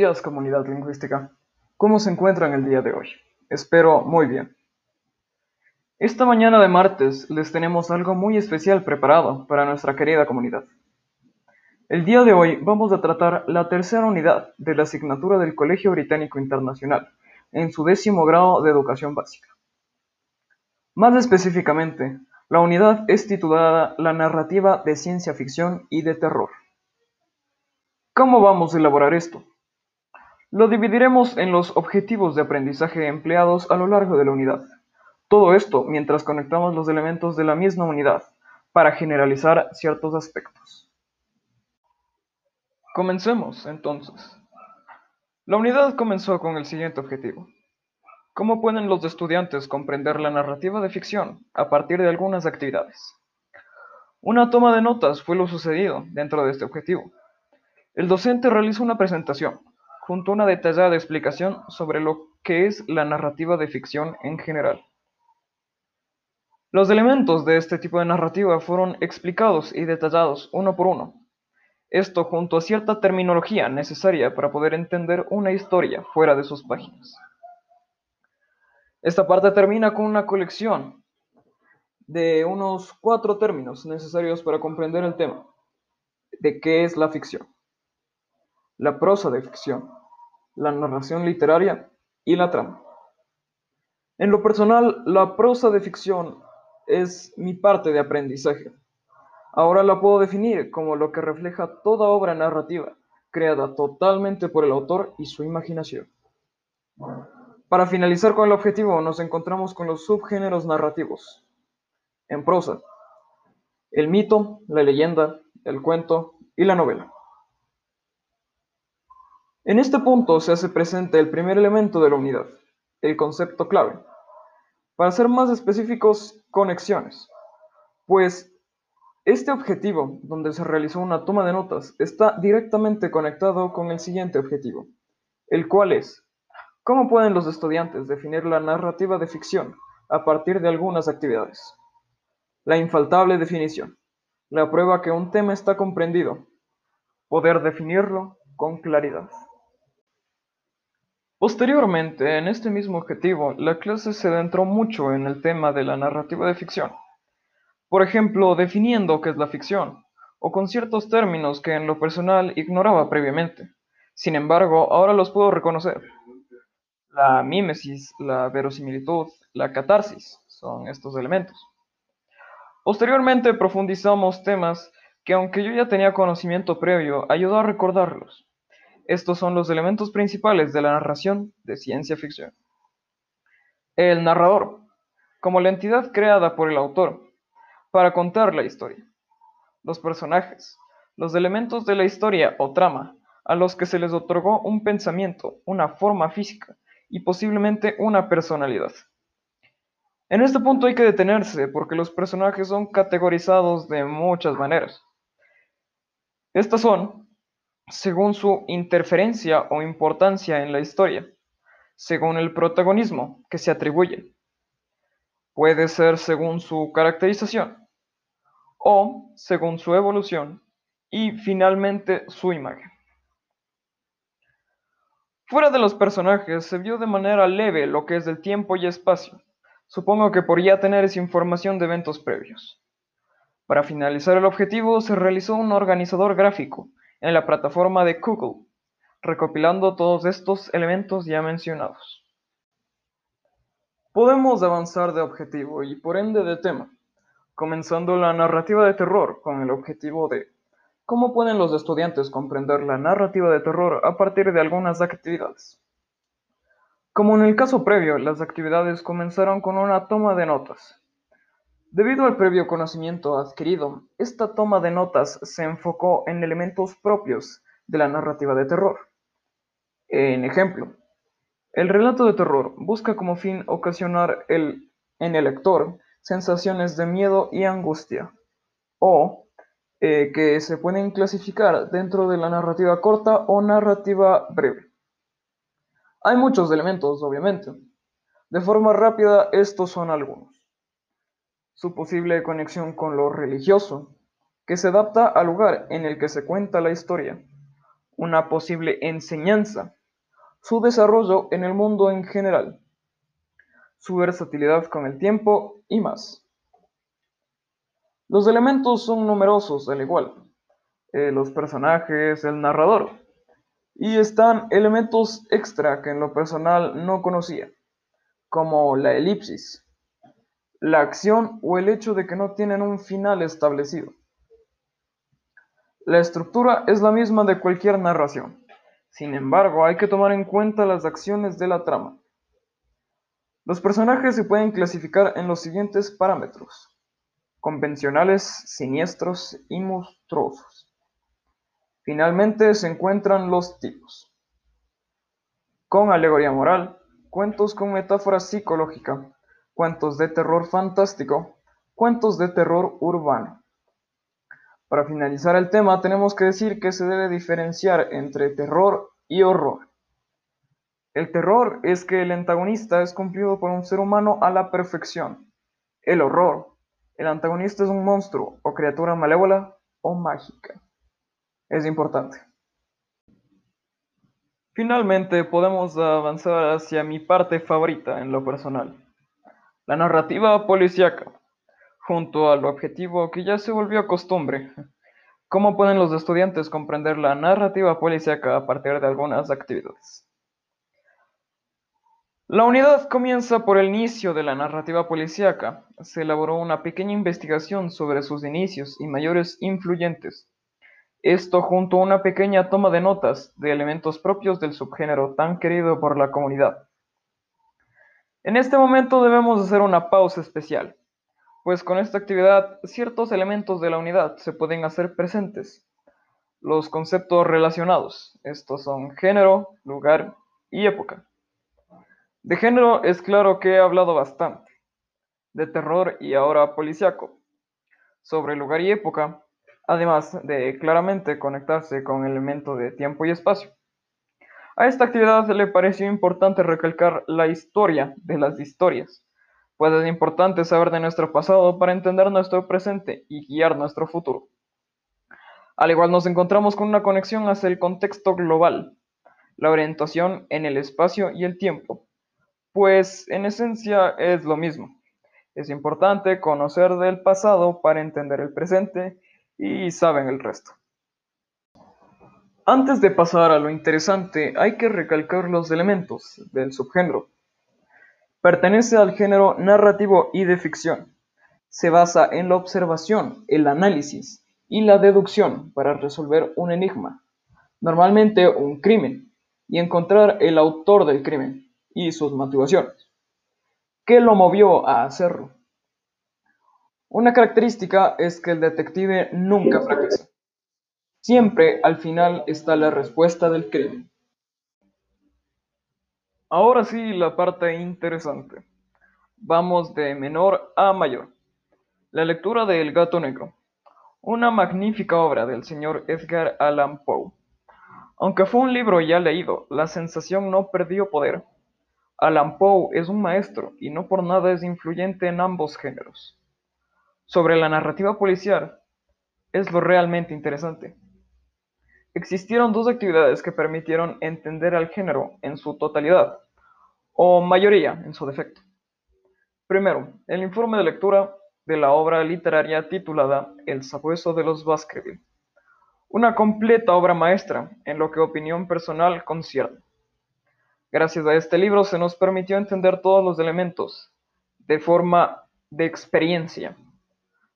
Días, comunidad lingüística. ¿Cómo se encuentran el día de hoy? Espero muy bien. Esta mañana de martes les tenemos algo muy especial preparado para nuestra querida comunidad. El día de hoy vamos a tratar la tercera unidad de la asignatura del Colegio Británico Internacional en su décimo grado de educación básica. Más específicamente, la unidad es titulada La narrativa de ciencia ficción y de terror. ¿Cómo vamos a elaborar esto? Lo dividiremos en los objetivos de aprendizaje empleados a lo largo de la unidad. Todo esto mientras conectamos los elementos de la misma unidad para generalizar ciertos aspectos. Comencemos, entonces. La unidad comenzó con el siguiente objetivo. ¿Cómo pueden los estudiantes comprender la narrativa de ficción a partir de algunas actividades? Una toma de notas fue lo sucedido dentro de este objetivo. El docente realiza una presentación, junto a una detallada explicación sobre lo que es la narrativa de ficción en general. Los elementos de este tipo de narrativa fueron explicados y detallados uno por uno. Esto junto a cierta terminología necesaria para poder entender una historia fuera de sus páginas. Esta parte termina con una colección de unos cuatro términos necesarios para comprender el tema de qué es la ficción la prosa de ficción, la narración literaria y la trama. En lo personal, la prosa de ficción es mi parte de aprendizaje. Ahora la puedo definir como lo que refleja toda obra narrativa creada totalmente por el autor y su imaginación. Para finalizar con el objetivo, nos encontramos con los subgéneros narrativos. En prosa, el mito, la leyenda, el cuento y la novela. En este punto se hace presente el primer elemento de la unidad, el concepto clave. Para ser más específicos, conexiones. Pues este objetivo, donde se realizó una toma de notas, está directamente conectado con el siguiente objetivo, el cual es, ¿cómo pueden los estudiantes definir la narrativa de ficción a partir de algunas actividades? La infaltable definición, la prueba que un tema está comprendido, poder definirlo con claridad. Posteriormente, en este mismo objetivo, la clase se adentró mucho en el tema de la narrativa de ficción. Por ejemplo, definiendo qué es la ficción, o con ciertos términos que en lo personal ignoraba previamente. Sin embargo, ahora los puedo reconocer. La mímesis, la verosimilitud, la catarsis son estos elementos. Posteriormente profundizamos temas que aunque yo ya tenía conocimiento previo, ayudó a recordarlos. Estos son los elementos principales de la narración de ciencia ficción. El narrador, como la entidad creada por el autor para contar la historia. Los personajes, los elementos de la historia o trama a los que se les otorgó un pensamiento, una forma física y posiblemente una personalidad. En este punto hay que detenerse porque los personajes son categorizados de muchas maneras. Estas son según su interferencia o importancia en la historia, según el protagonismo que se atribuye. Puede ser según su caracterización o según su evolución y finalmente su imagen. Fuera de los personajes se vio de manera leve lo que es el tiempo y espacio, supongo que por ya tener esa información de eventos previos. Para finalizar el objetivo se realizó un organizador gráfico en la plataforma de Google, recopilando todos estos elementos ya mencionados. Podemos avanzar de objetivo y por ende de tema, comenzando la narrativa de terror con el objetivo de cómo pueden los estudiantes comprender la narrativa de terror a partir de algunas actividades. Como en el caso previo, las actividades comenzaron con una toma de notas, Debido al previo conocimiento adquirido, esta toma de notas se enfocó en elementos propios de la narrativa de terror. En ejemplo, el relato de terror busca como fin ocasionar en el lector sensaciones de miedo y angustia, o eh, que se pueden clasificar dentro de la narrativa corta o narrativa breve. Hay muchos elementos, obviamente. De forma rápida, estos son algunos su posible conexión con lo religioso, que se adapta al lugar en el que se cuenta la historia, una posible enseñanza, su desarrollo en el mundo en general, su versatilidad con el tiempo y más. Los elementos son numerosos al igual, eh, los personajes, el narrador, y están elementos extra que en lo personal no conocía, como la elipsis, la acción o el hecho de que no tienen un final establecido. La estructura es la misma de cualquier narración, sin embargo hay que tomar en cuenta las acciones de la trama. Los personajes se pueden clasificar en los siguientes parámetros: convencionales, siniestros y monstruosos. Finalmente se encuentran los tipos. Con alegoría moral, cuentos con metáfora psicológica, cuentos de terror fantástico, cuentos de terror urbano. Para finalizar el tema tenemos que decir que se debe diferenciar entre terror y horror. El terror es que el antagonista es cumplido por un ser humano a la perfección. El horror, el antagonista es un monstruo o criatura malévola o mágica. Es importante. Finalmente podemos avanzar hacia mi parte favorita en lo personal, la narrativa policíaca, junto al objetivo que ya se volvió costumbre. ¿Cómo pueden los estudiantes comprender la narrativa policíaca a partir de algunas actividades? La unidad comienza por el inicio de la narrativa policíaca. Se elaboró una pequeña investigación sobre sus inicios y mayores influyentes. Esto junto a una pequeña toma de notas de elementos propios del subgénero tan querido por la comunidad. En este momento debemos hacer una pausa especial, pues con esta actividad ciertos elementos de la unidad se pueden hacer presentes. Los conceptos relacionados, estos son género, lugar y época. De género es claro que he hablado bastante, de terror y ahora policiaco, sobre lugar y época, además de claramente conectarse con el elemento de tiempo y espacio. A esta actividad le pareció importante recalcar la historia de las historias, pues es importante saber de nuestro pasado para entender nuestro presente y guiar nuestro futuro. Al igual nos encontramos con una conexión hacia el contexto global, la orientación en el espacio y el tiempo, pues en esencia es lo mismo. Es importante conocer del pasado para entender el presente y saben el resto. Antes de pasar a lo interesante, hay que recalcar los elementos del subgénero. Pertenece al género narrativo y de ficción. Se basa en la observación, el análisis y la deducción para resolver un enigma, normalmente un crimen, y encontrar el autor del crimen y sus motivaciones. ¿Qué lo movió a hacerlo? Una característica es que el detective nunca fracasa. Siempre al final está la respuesta del crimen. Ahora sí, la parte interesante. Vamos de menor a mayor. La lectura de El gato negro. Una magnífica obra del señor Edgar Allan Poe. Aunque fue un libro ya leído, la sensación no perdió poder. Allan Poe es un maestro y no por nada es influyente en ambos géneros. Sobre la narrativa policial, es lo realmente interesante. Existieron dos actividades que permitieron entender al género en su totalidad, o mayoría en su defecto. Primero, el informe de lectura de la obra literaria titulada El sabueso de los Baskerville, una completa obra maestra en lo que opinión personal concierne. Gracias a este libro se nos permitió entender todos los elementos de forma de experiencia.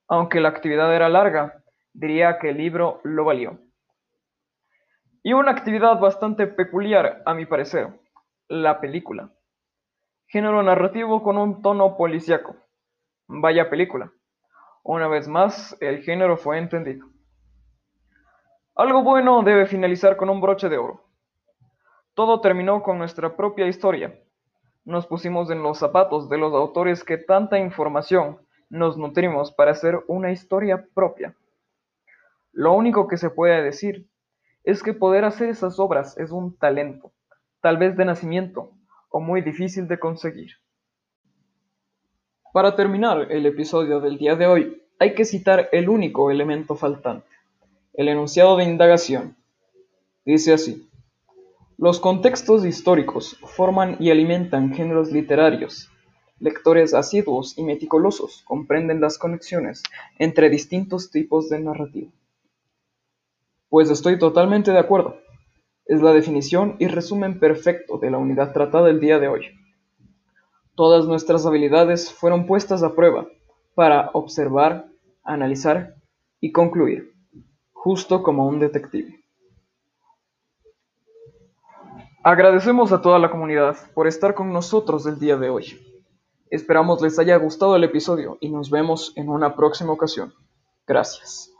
Aunque la actividad era larga, diría que el libro lo valió. Y una actividad bastante peculiar, a mi parecer, la película. Género narrativo con un tono policíaco. Vaya película. Una vez más, el género fue entendido. Algo bueno debe finalizar con un broche de oro. Todo terminó con nuestra propia historia. Nos pusimos en los zapatos de los autores que tanta información nos nutrimos para hacer una historia propia. Lo único que se puede decir es que poder hacer esas obras es un talento, tal vez de nacimiento, o muy difícil de conseguir. Para terminar el episodio del día de hoy, hay que citar el único elemento faltante, el enunciado de indagación. Dice así. Los contextos históricos forman y alimentan géneros literarios. Lectores asiduos y meticulosos comprenden las conexiones entre distintos tipos de narrativa. Pues estoy totalmente de acuerdo. Es la definición y resumen perfecto de la unidad tratada el día de hoy. Todas nuestras habilidades fueron puestas a prueba para observar, analizar y concluir, justo como un detective. Agradecemos a toda la comunidad por estar con nosotros el día de hoy. Esperamos les haya gustado el episodio y nos vemos en una próxima ocasión. Gracias.